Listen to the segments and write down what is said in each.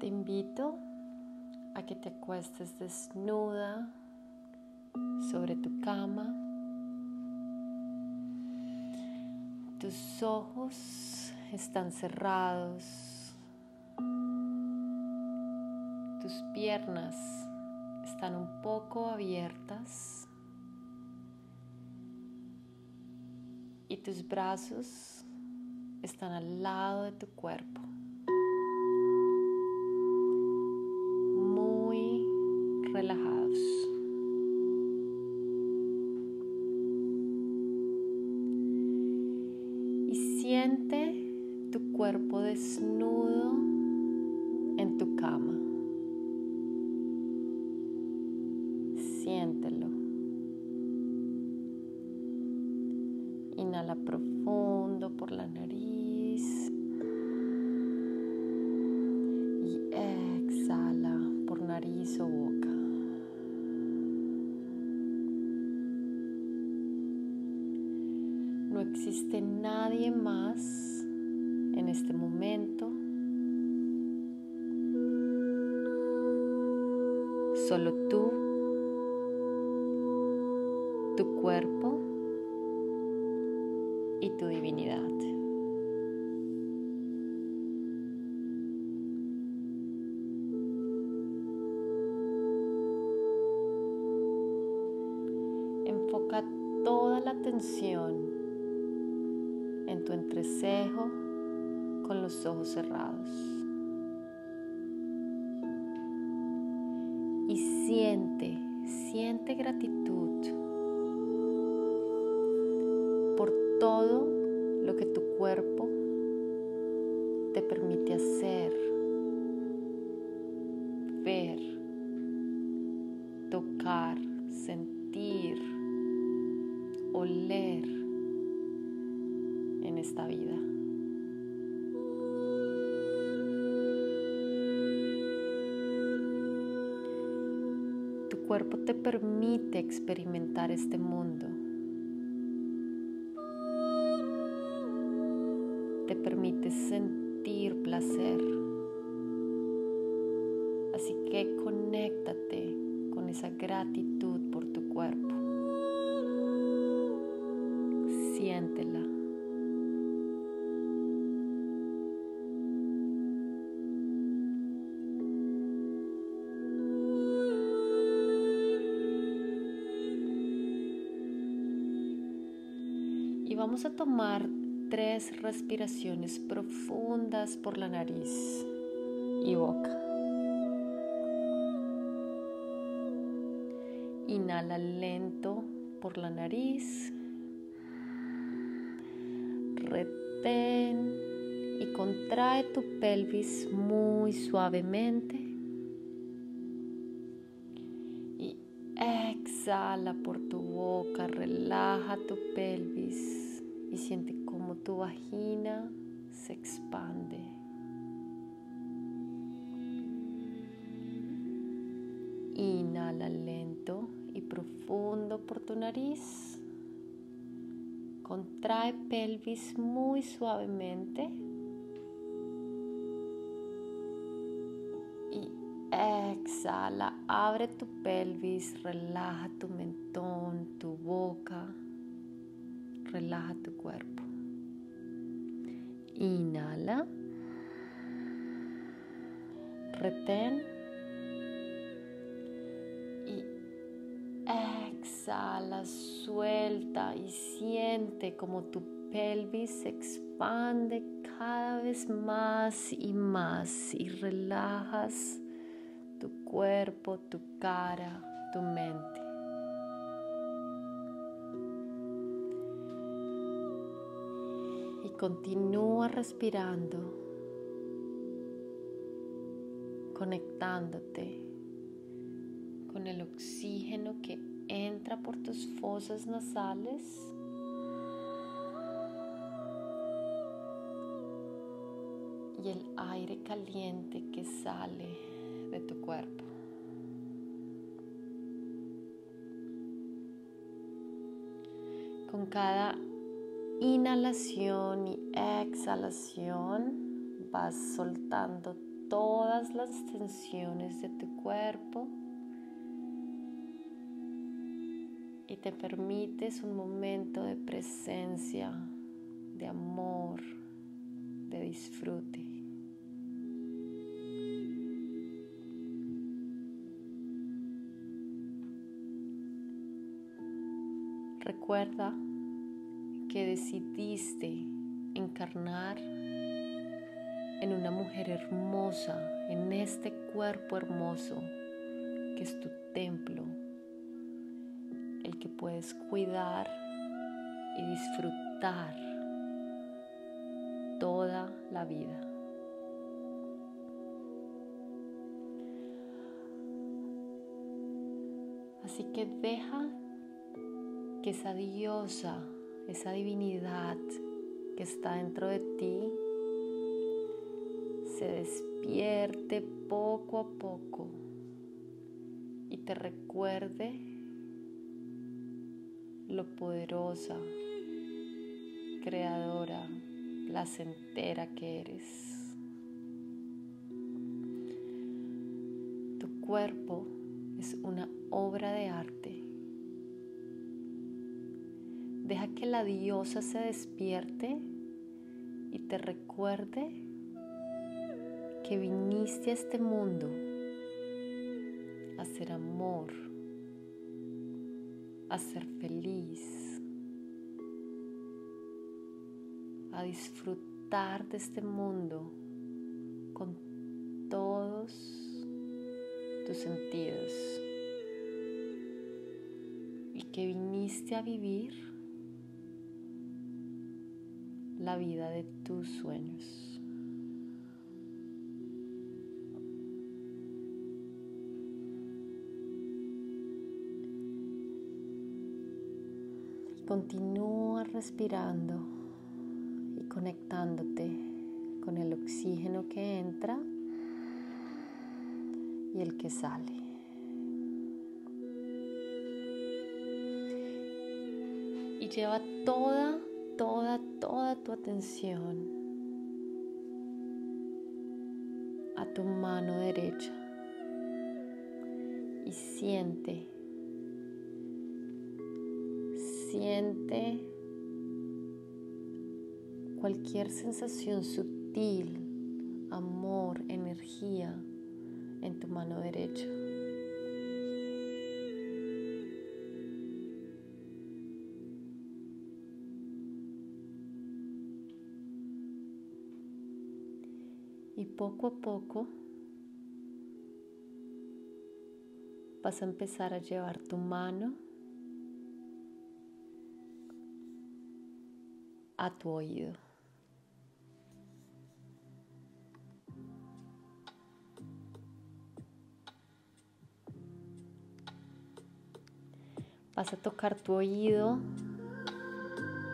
Te invito a que te acuestes desnuda sobre tu cama. Tus ojos están cerrados. Tus piernas están un poco abiertas. Y tus brazos están al lado de tu cuerpo. Siente tu cuerpo desnudo en tu cama. Solo tú, tu cuerpo y tu divinidad. Enfoca toda la atención en tu entrecejo con los ojos cerrados. Siente, siente gratitud por todo lo que tu cuerpo te permite hacer, ver, tocar, sentir, oler en esta vida. Cuerpo te permite experimentar este mundo. Te permite sentir placer. Así que conéctate con esa gratitud por tu cuerpo. Siéntela. Vamos a tomar tres respiraciones profundas por la nariz y boca. Inhala lento por la nariz. Retén y contrae tu pelvis muy suavemente. Y exhala por tu boca, relaja tu pelvis y siente cómo tu vagina se expande. Inhala lento y profundo por tu nariz. Contrae pelvis muy suavemente. Y exhala, abre tu pelvis, relaja tu mentón, tu boca, relaja tu cuerpo. Inhala. Retén. Y exhala, suelta y siente como tu pelvis se expande cada vez más y más y relajas tu cuerpo, tu cara, tu mente. Continúa respirando, conectándote con el oxígeno que entra por tus fosas nasales y el aire caliente que sale de tu cuerpo. Con cada inhalación y exhalación vas soltando todas las tensiones de tu cuerpo y te permites un momento de presencia, de amor, de disfrute. Recuerda que decidiste encarnar en una mujer hermosa, en este cuerpo hermoso que es tu templo, el que puedes cuidar y disfrutar toda la vida. Así que deja que esa diosa, esa divinidad que está dentro de ti, se despierte poco a poco y te recuerde lo poderosa, creadora, placentera que eres. Tu cuerpo es una obra de arte Deja que la diosa se despierte y te recuerde que viniste a este mundo a ser amor, a ser feliz, a disfrutar de este mundo con todos tus sentidos. Y que viniste a vivir la vida de tus sueños. Continúa respirando y conectándote con el oxígeno que entra y el que sale. Y lleva toda toda, toda tu atención a tu mano derecha y siente, siente cualquier sensación sutil, amor, energía en tu mano derecha. Y poco a poco vas a empezar a llevar tu mano a tu oído. Vas a tocar tu oído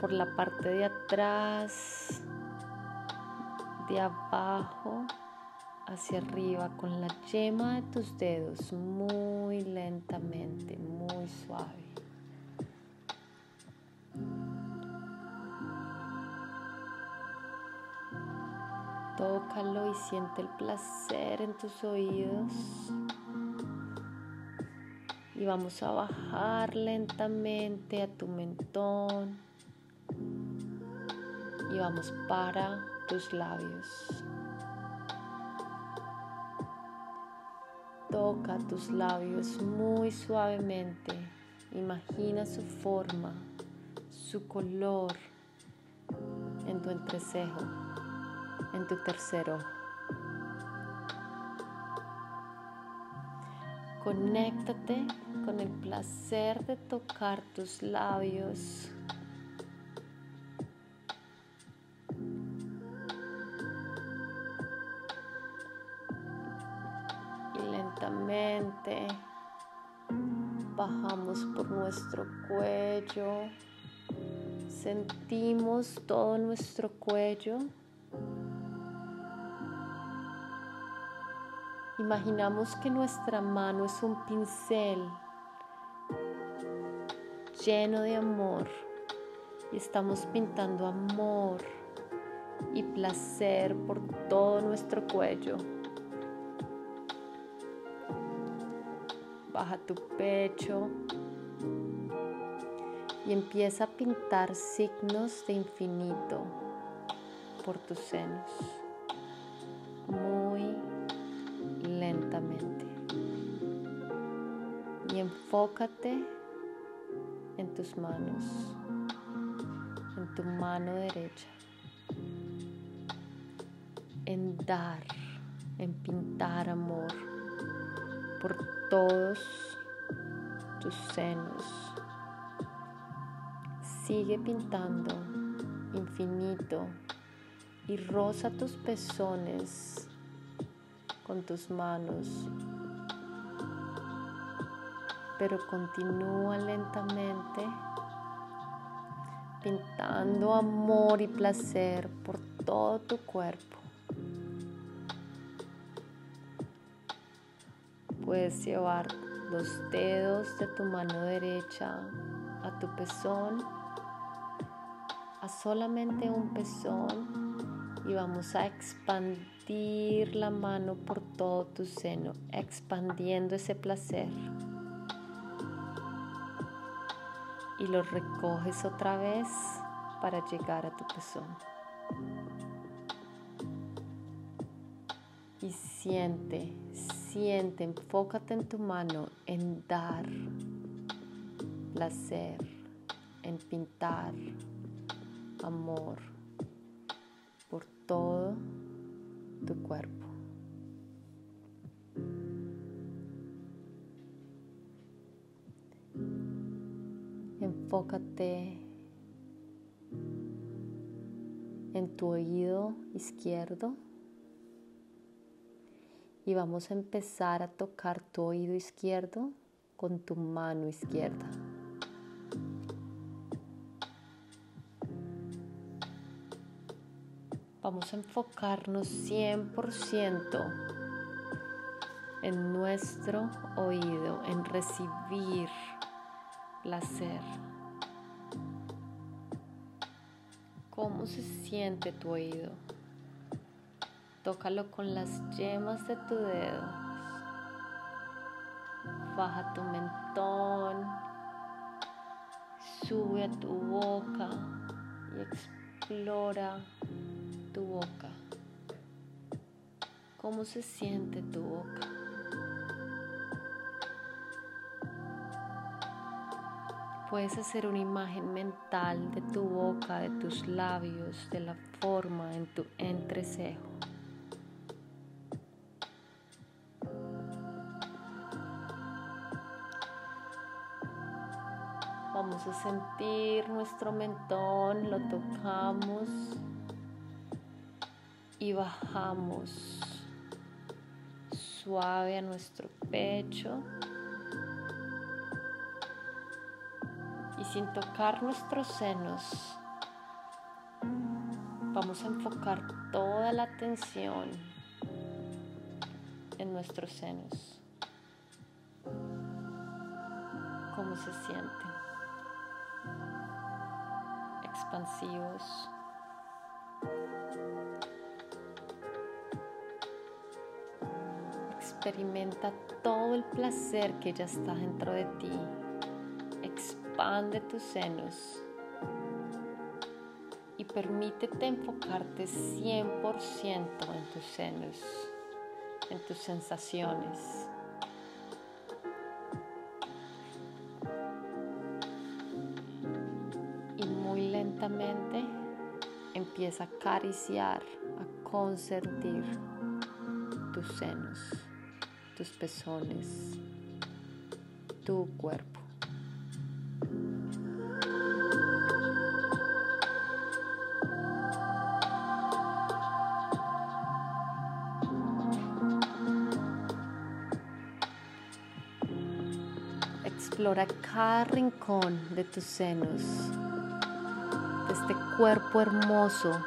por la parte de atrás de abajo hacia arriba con la yema de tus dedos muy lentamente, muy suave. Tócalo y siente el placer en tus oídos. Y vamos a bajar lentamente a tu mentón. Y vamos para tus labios. Toca tus labios muy suavemente. Imagina su forma, su color en tu entrecejo, en tu tercero. Conéctate con el placer de tocar tus labios nuestro cuello. Sentimos todo nuestro cuello. Imaginamos que nuestra mano es un pincel lleno de amor y estamos pintando amor y placer por todo nuestro cuello. Baja tu pecho, y empieza a pintar signos de infinito por tus senos, muy lentamente. Y enfócate en tus manos, en tu mano derecha, en dar, en pintar amor por todos tus senos Sigue pintando infinito y roza tus pezones con tus manos, pero continúa lentamente pintando amor y placer por todo tu cuerpo. Puedes llevar los dedos de tu mano derecha a tu pezón solamente un pezón y vamos a expandir la mano por todo tu seno, expandiendo ese placer. Y lo recoges otra vez para llegar a tu pezón. Y siente, siente, enfócate en tu mano en dar placer, en pintar amor por todo tu cuerpo. Enfócate en tu oído izquierdo y vamos a empezar a tocar tu oído izquierdo con tu mano izquierda. Vamos a enfocarnos 100% en nuestro oído, en recibir placer. ¿Cómo se siente tu oído? Tócalo con las yemas de tu dedo. Baja tu mentón. Sube a tu boca y explora tu boca? ¿Cómo se siente tu boca? Puedes hacer una imagen mental de tu boca, de tus labios, de la forma en tu entrecejo. Vamos a sentir nuestro mentón, lo tocamos y bajamos suave a nuestro pecho y sin tocar nuestros senos vamos a enfocar toda la atención en nuestros senos. ¿Cómo se sienten? Expansivos. Experimenta todo el placer que ya está dentro de ti. Expande tus senos y permítete enfocarte 100% en tus senos, en tus sensaciones. Y muy lentamente empieza a acariciar, a consentir tus senos tus pezones, tu cuerpo. Explora cada rincón de tus senos, de este cuerpo hermoso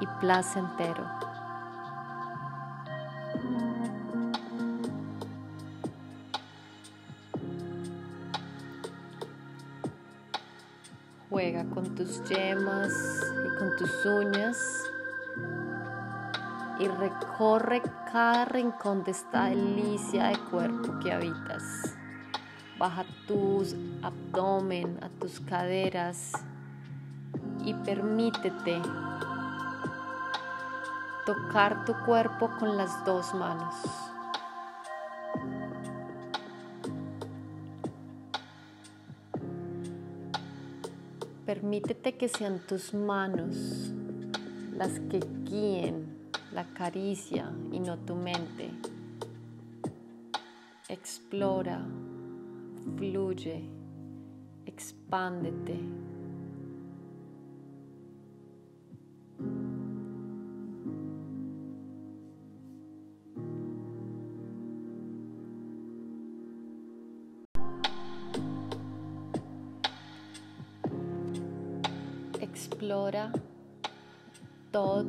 y placentero. Yemas y con tus uñas y recorre cada rincón de esta delicia de cuerpo que habitas. Baja tus abdomen, a tus caderas y permítete tocar tu cuerpo con las dos manos. Permítete que sean tus manos las que guíen la caricia y no tu mente. Explora, fluye, expándete.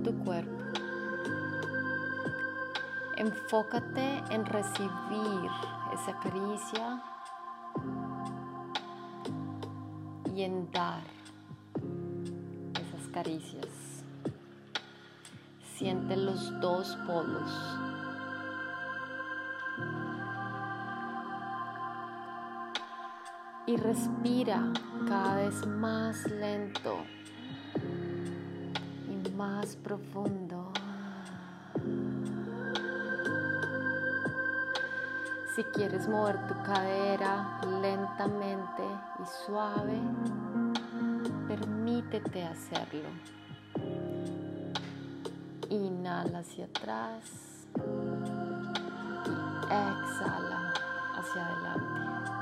Tu cuerpo. Enfócate en recibir esa caricia y en dar esas caricias. Siente los dos polos. Y respira cada vez más lento más profundo. Si quieres mover tu cadera lentamente y suave, permítete hacerlo. Inhala hacia atrás exhala hacia adelante.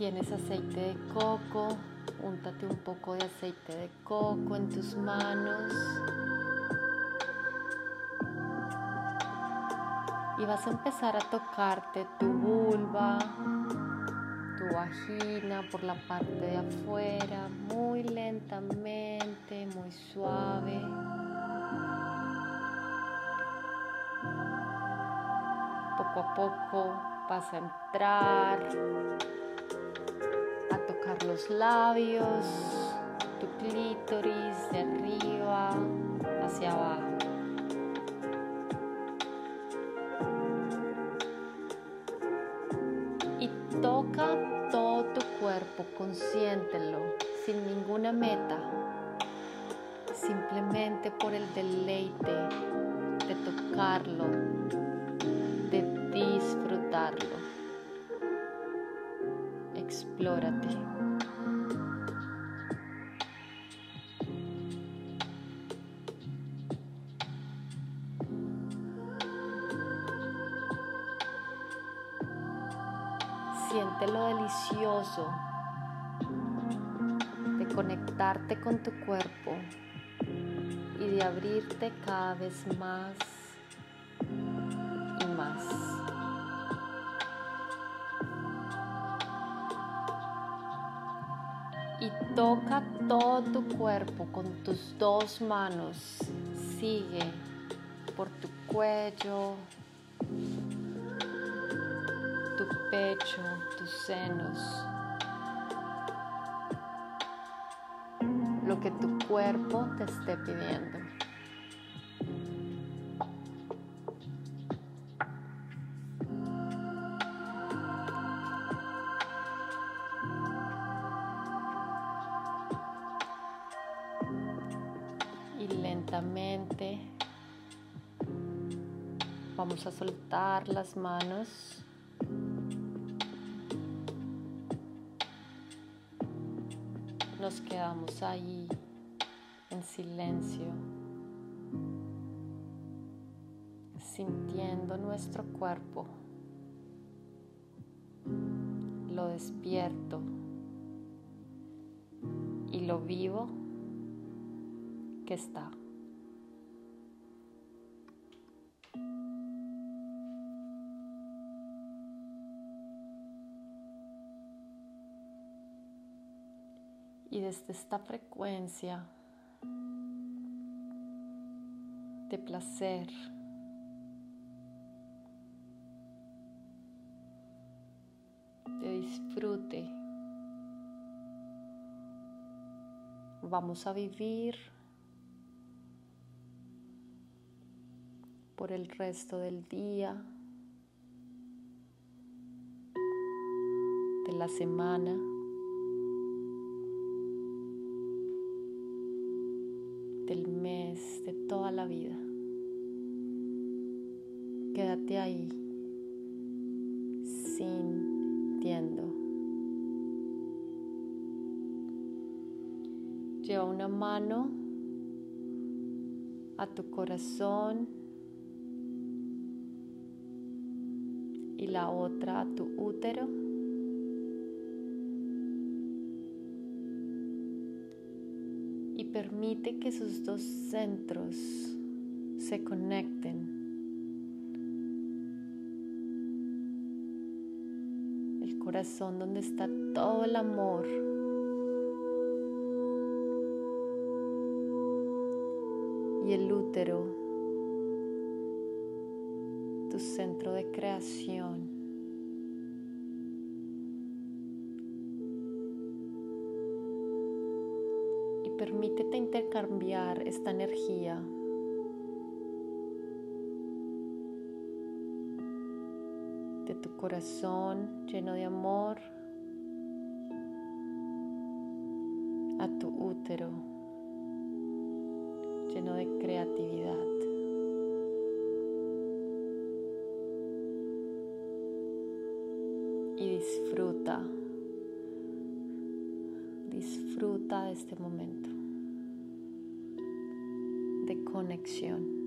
Tienes aceite de coco, Úntate un poco de aceite de coco en tus manos. Y vas a empezar a tocarte tu vulva, tu vagina por la parte de afuera, muy lentamente, muy suave. Poco a poco vas a entrar los labios, tu clítoris de arriba hacia abajo. Y toca todo tu cuerpo, consiéntelo, sin ninguna meta, simplemente por el deleite de tocarlo, de disfrutarlo. Explórate. Conectarte con tu cuerpo y de abrirte cada vez más y más. Y toca todo tu cuerpo con tus dos manos. Sigue por tu cuello, pecho, tus senos, que tu cuerpo te esté pidiendo. Y lentamente vamos a soltar las manos nos quedamos ahí en silencio, sintiendo nuestro cuerpo, lo despierto y lo vivo que está. Desde esta frecuencia de placer, de disfrute, vamos a vivir por el resto del día, de la semana. Del mes, de toda la vida. Quédate ahí, sintiendo. Lleva una mano a tu corazón y la otra a tu útero. Permite que sus dos centros se conecten. El corazón donde está todo el amor. Y el útero tu centro de creación. Permítete intercambiar esta energía de tu corazón lleno de amor a tu útero lleno de creatividad. y disfruta, disfruta de este momento de conexión.